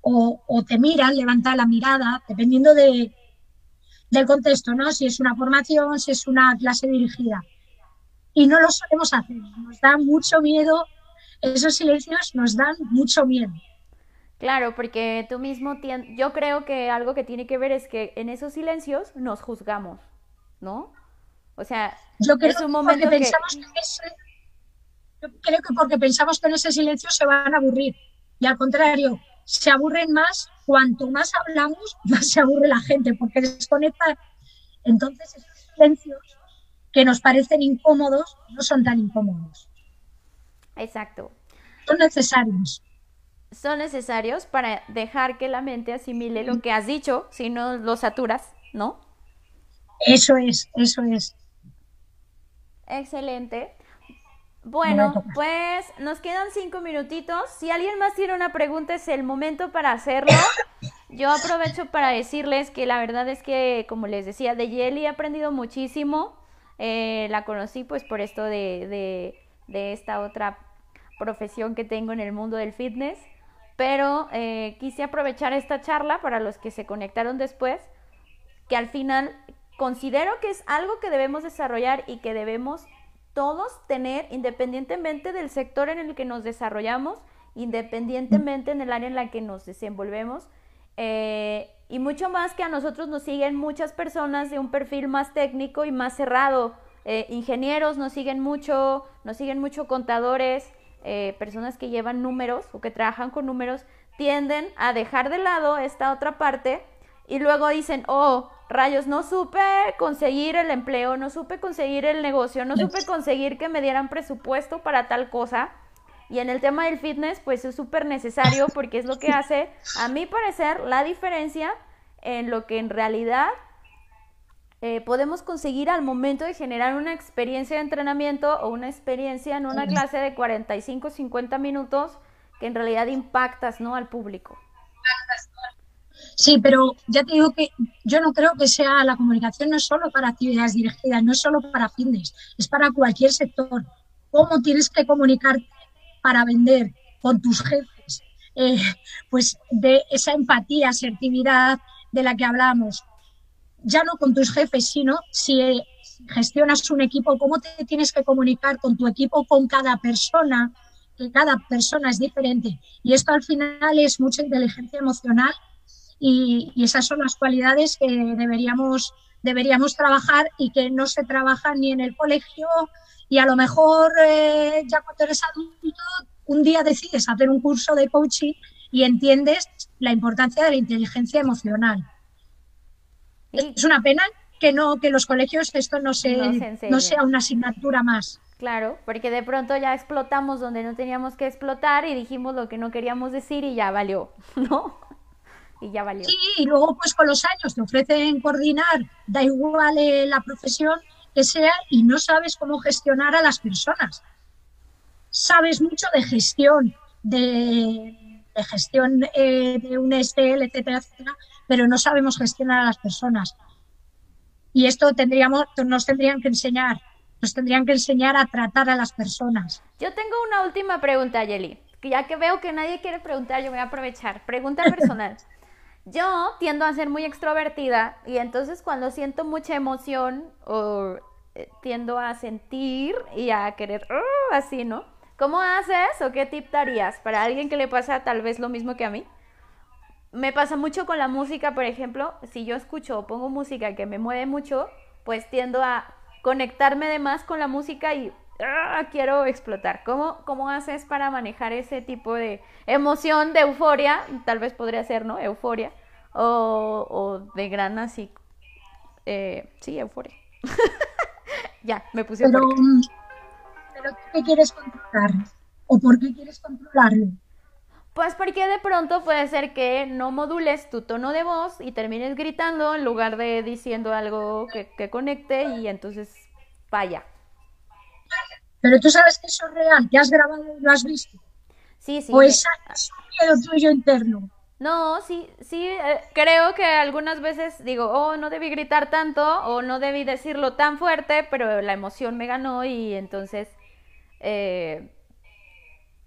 o, te miran, levanta la mirada, dependiendo de, del contexto, ¿no? Si es una formación, si es una clase dirigida. Y no lo solemos hacer, nos da mucho miedo, esos silencios nos dan mucho miedo.
Claro, porque tú mismo, yo creo que algo que tiene que ver es que en esos silencios nos juzgamos, ¿no? O sea,
yo creo es un momento que... Pensamos que yo creo que porque pensamos que en ese silencio se van a aburrir. Y al contrario, se aburren más, cuanto más hablamos, [LAUGHS] más se aburre la gente, porque desconecta. Entonces, esos silencios que nos parecen incómodos no son tan incómodos.
Exacto.
Son necesarios.
Son necesarios para dejar que la mente asimile lo que has dicho, si no lo saturas, ¿no?
Eso es, eso es.
Excelente. Bueno, pues nos quedan cinco minutitos. Si alguien más tiene una pregunta, es el momento para hacerlo. Yo aprovecho para decirles que la verdad es que, como les decía, de Yeli he aprendido muchísimo. Eh, la conocí pues por esto de, de, de, esta otra profesión que tengo en el mundo del fitness. Pero eh, quise aprovechar esta charla para los que se conectaron después, que al final considero que es algo que debemos desarrollar y que debemos todos tener, independientemente del sector en el que nos desarrollamos, independientemente en el área en la que nos desenvolvemos, eh, y mucho más que a nosotros nos siguen muchas personas de un perfil más técnico y más cerrado. Eh, ingenieros nos siguen mucho, nos siguen mucho contadores, eh, personas que llevan números o que trabajan con números, tienden a dejar de lado esta otra parte y luego dicen, oh, rayos, no supe conseguir el empleo, no supe conseguir el negocio, no supe conseguir que me dieran presupuesto para tal cosa. Y en el tema del fitness, pues es súper necesario [LAUGHS] porque es lo que hace, a mi parecer, la diferencia en lo que en realidad eh, podemos conseguir al momento de generar una experiencia de entrenamiento o una experiencia en una clase de 45, 50 minutos que en realidad impactas ¿no? al público.
Sí, pero ya te digo que yo no creo que sea la comunicación no es solo para actividades dirigidas, no es solo para fitness, es para cualquier sector. ¿Cómo tienes que comunicar para vender con tus jefes? eh, pues de esa empatía, asertividad de la que hablamos, ya no con tus jefes, sino si gestionas un equipo, cómo te tienes que comunicar con tu equipo, con cada persona, que cada persona es diferente. Y esto al final es mucha inteligencia emocional y, esas son las cualidades que deberíamos, deberíamos trabajar y que no se trabajan ni en el colegio y a lo mejor eh, ya cuando eres adulto un día decides hacer un curso de coaching y entiendes la importancia de la inteligencia emocional. Es una pena que no que los colegios esto no se, no sea una asignatura más.
Claro, porque de pronto ya explotamos donde no teníamos que explotar y dijimos lo que no queríamos decir y ya valió, [LAUGHS] ¿no? Y ya valió.
Sí, y luego pues con los años te ofrecen coordinar, da igual eh, la profesión que sea y no sabes cómo gestionar a las personas. Sabes mucho de gestión, de, gestión eh, de un STL, etcétera, etcétera, pero no sabemos gestionar a las personas. Y esto tendríamos, nos tendrían que enseñar, nos tendrían que enseñar a tratar a las personas.
Yo tengo una última pregunta, Yeli. Ya que veo que nadie quiere preguntar, yo voy a aprovechar. Pregunta personal. [LAUGHS] yo tiendo a ser muy extrovertida y entonces cuando siento mucha emoción o eh, tiendo a sentir y a querer uh, así, ¿no? ¿Cómo haces o qué tip darías para alguien que le pasa tal vez lo mismo que a mí? me pasa mucho con la música, por ejemplo, si yo escucho o pongo música que me mueve mucho, pues tiendo a conectarme de más con la música y ¡ah! quiero explotar. ¿Cómo, ¿Cómo haces para manejar ese tipo de emoción, de euforia? Tal vez podría ser, ¿no? Euforia. O, o de gran así. Eh, sí, euforia. [LAUGHS] ya, me puse.
Pero, pero ¿qué quieres controlar? ¿O por qué quieres controlarlo?
Pues porque de pronto puede ser que no modules tu tono de voz y termines gritando en lugar de diciendo algo que, conecte y entonces vaya.
Pero tú sabes que eso es real, que has grabado y lo has visto.
Sí, sí.
O es un miedo tuyo interno.
No, sí, sí, eh, creo que algunas veces digo, oh, no debí gritar tanto o no debí decirlo tan fuerte, pero la emoción me ganó y entonces eh,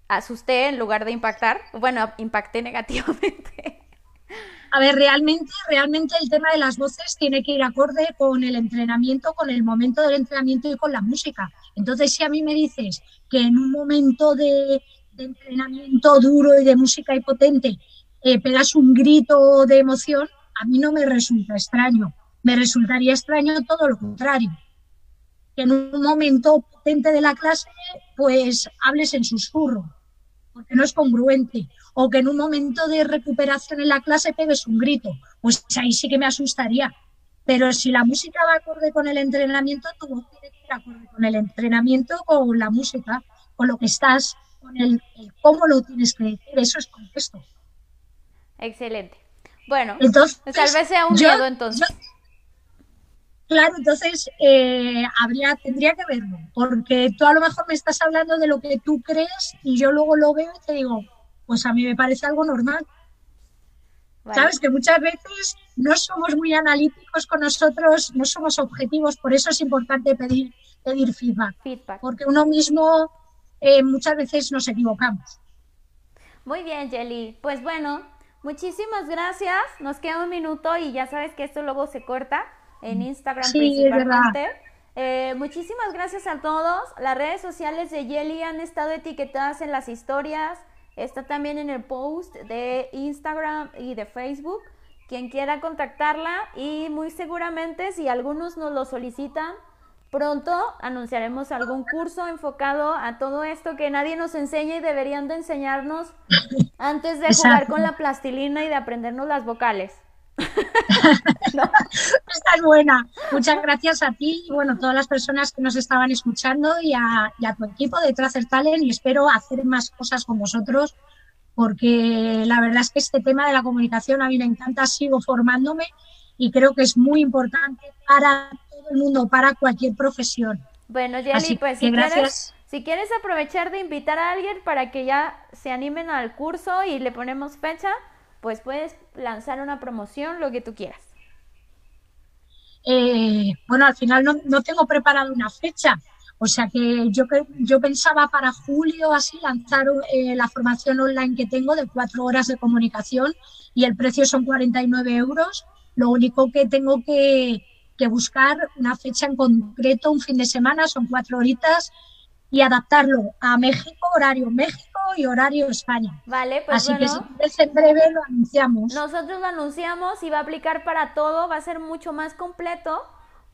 asusté en lugar de impactar. Bueno, impacté negativamente. [LAUGHS]
A ver, realmente, realmente el tema de las voces tiene que ir acorde con el entrenamiento, con el momento del entrenamiento y con la música. Entonces, si a mí me dices que en un momento de, entrenamiento duro y de música y potente eh, pegas un grito de emoción, a mí no me resulta extraño. Me resultaría extraño todo lo contrario. Que en un momento potente de la clase, pues hables en susurro porque no es congruente, o que en un momento de recuperación en la clase pegues un grito, pues ahí sí que me asustaría. Pero si la música va acorde con el entrenamiento, que ir acorde con el entrenamiento, con la música, con lo que estás, con el, cómo lo tienes que decir, eso es contexto.
Excelente. Bueno, entonces, tal vez sea un miedo entonces.
Claro, entonces eh, habría, tendría que verlo, porque tú a lo mejor me estás hablando de lo que tú crees y yo luego lo veo y te digo, pues a mí me parece algo normal. Sabes que muchas veces no somos muy analíticos con nosotros, no somos objetivos, por eso es importante pedir, pedir feedback, porque uno mismo eh, muchas veces nos equivocamos.
Muy bien, Jelly. Pues bueno, muchísimas gracias. Nos queda un minuto y ya sabes que esto luego se corta en Instagram principalmente. Eh, muchísimas gracias a todos. Las redes sociales de Yeli han estado etiquetadas en las historias. Está también en el post de Instagram y de Facebook. Quien quiera contactarla y muy seguramente si algunos nos lo solicitan, pronto anunciaremos algún curso enfocado a todo esto que nadie nos enseña y deberían de enseñarnos antes de jugar con la plastilina y de aprendernos las vocales. [LAUGHS]
Esta es buena. Muchas gracias a ti y bueno, todas las personas que nos estaban escuchando y a, tu equipo de Tracer Talent y espero hacer más cosas con vosotros porque la verdad es que este tema de la comunicación a mí me encanta, sigo formándome y creo que es muy importante para todo el mundo, para cualquier profesión.
Bueno, Jenny, pues si quieres, si quieres aprovechar de invitar a alguien para que ya se animen al curso y le ponemos fecha, pues puedes lanzar una promoción, lo que tú quieras.
Eh, bueno, al final no, tengo preparado una fecha, O sea que yo, yo pensaba para julio así lanzar eh, la formación online que tengo de cuatro horas de comunicación y el precio son 49 euros. Lo único que tengo que, que buscar una fecha en concreto, un fin de semana, son cuatro horitas y adaptarlo a México, horario México y horario España.
Vale, pues
Así que si en breve lo anunciamos.
Nosotros lo anunciamos y va a aplicar para todo, va a ser mucho más completo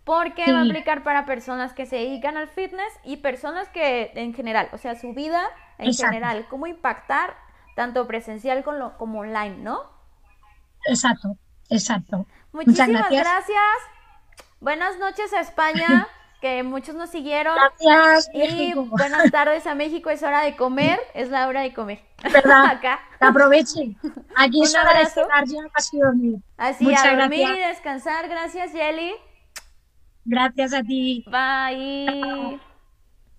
porque va a aplicar para personas que se dedican al fitness y personas que en general, o sea, su vida en general, cómo impactar tanto presencial como, como online, ¿no?
Exacto, exacto.
Muchísimas gracias. Buenas noches a España, [LAUGHS] que muchos nos siguieron.
Gracias.
Y buenas [LAUGHS] tardes a México, es hora de comer, es la hora de comer.
¿Verdad? [LAUGHS] Acá. Aprovechen. Aquí es hora de cenar, ya casi dormir.
Así, a dormir y descansar. Gracias, Jelly.
Gracias a ti.
Bye.